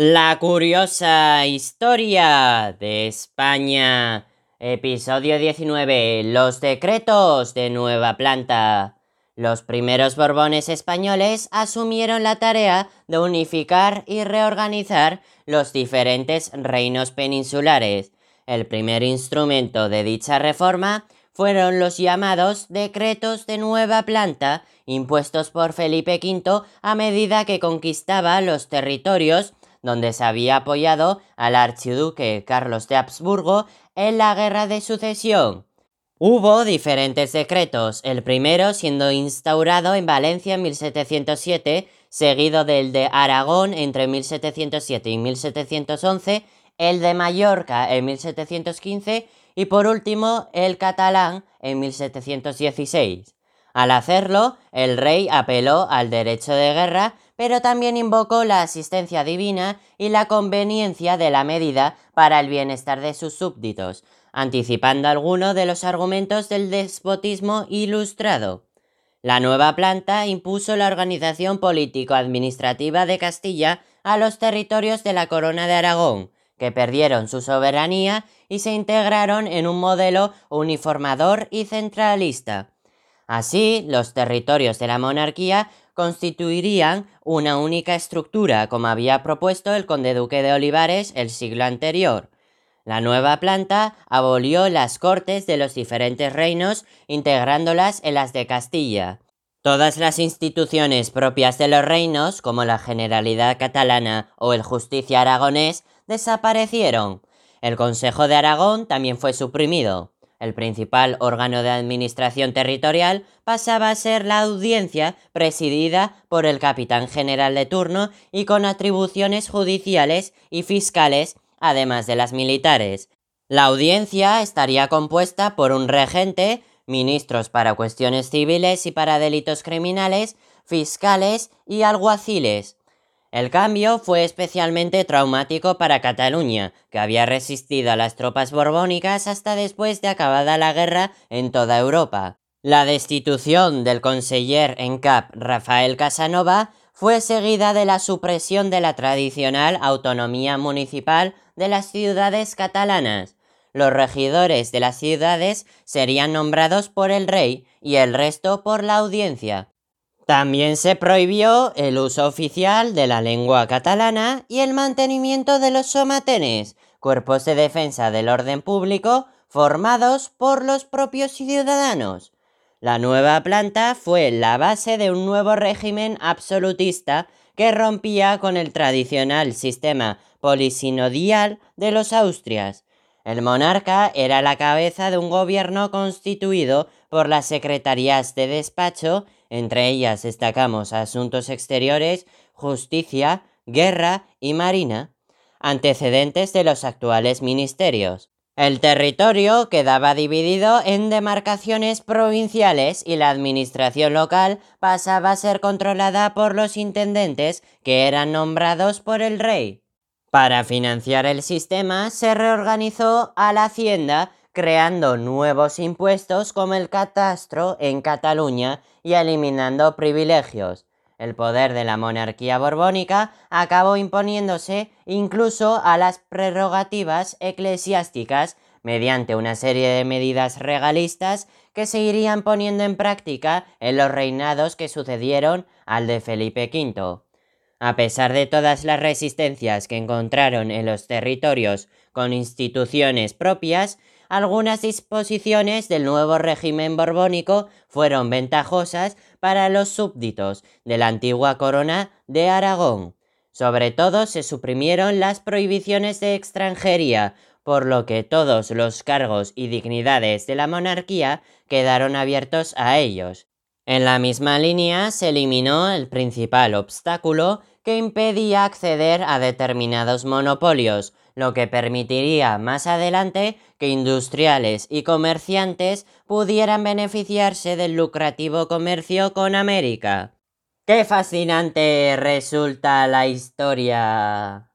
La curiosa historia de España. Episodio 19. Los decretos de nueva planta. Los primeros Borbones españoles asumieron la tarea de unificar y reorganizar los diferentes reinos peninsulares. El primer instrumento de dicha reforma fueron los llamados decretos de nueva planta impuestos por Felipe V a medida que conquistaba los territorios donde se había apoyado al archiduque Carlos de Habsburgo en la guerra de sucesión. Hubo diferentes decretos, el primero siendo instaurado en Valencia en 1707, seguido del de Aragón entre 1707 y 1711, el de Mallorca en 1715 y por último el catalán en 1716. Al hacerlo, el rey apeló al derecho de guerra, pero también invocó la asistencia divina y la conveniencia de la medida para el bienestar de sus súbditos, anticipando alguno de los argumentos del despotismo ilustrado. La nueva planta impuso la organización político-administrativa de Castilla a los territorios de la Corona de Aragón, que perdieron su soberanía y se integraron en un modelo uniformador y centralista. Así, los territorios de la monarquía constituirían una única estructura, como había propuesto el conde duque de Olivares el siglo anterior. La nueva planta abolió las cortes de los diferentes reinos, integrándolas en las de Castilla. Todas las instituciones propias de los reinos, como la Generalidad catalana o el Justicia aragonés, desaparecieron. El Consejo de Aragón también fue suprimido el principal órgano de administración territorial, pasaba a ser la audiencia presidida por el capitán general de turno y con atribuciones judiciales y fiscales, además de las militares. La audiencia estaría compuesta por un regente, ministros para cuestiones civiles y para delitos criminales, fiscales y alguaciles. El cambio fue especialmente traumático para Cataluña, que había resistido a las tropas borbónicas hasta después de acabada la guerra en toda Europa. La destitución del conseller en cap Rafael Casanova fue seguida de la supresión de la tradicional autonomía municipal de las ciudades catalanas. Los regidores de las ciudades serían nombrados por el rey y el resto por la audiencia. También se prohibió el uso oficial de la lengua catalana y el mantenimiento de los somatenes, cuerpos de defensa del orden público formados por los propios ciudadanos. La nueva planta fue la base de un nuevo régimen absolutista que rompía con el tradicional sistema polisinodial de los Austrias. El monarca era la cabeza de un gobierno constituido por las secretarías de despacho entre ellas destacamos asuntos exteriores, justicia, guerra y marina, antecedentes de los actuales ministerios. El territorio quedaba dividido en demarcaciones provinciales y la administración local pasaba a ser controlada por los intendentes que eran nombrados por el rey. Para financiar el sistema se reorganizó a la hacienda creando nuevos impuestos como el catastro en Cataluña y eliminando privilegios. El poder de la monarquía borbónica acabó imponiéndose incluso a las prerrogativas eclesiásticas mediante una serie de medidas regalistas que se irían poniendo en práctica en los reinados que sucedieron al de Felipe V. A pesar de todas las resistencias que encontraron en los territorios con instituciones propias, algunas disposiciones del nuevo régimen borbónico fueron ventajosas para los súbditos de la antigua corona de Aragón. Sobre todo se suprimieron las prohibiciones de extranjería, por lo que todos los cargos y dignidades de la monarquía quedaron abiertos a ellos. En la misma línea se eliminó el principal obstáculo que impedía acceder a determinados monopolios, lo que permitiría más adelante que industriales y comerciantes pudieran beneficiarse del lucrativo comercio con América. ¡Qué fascinante resulta la historia!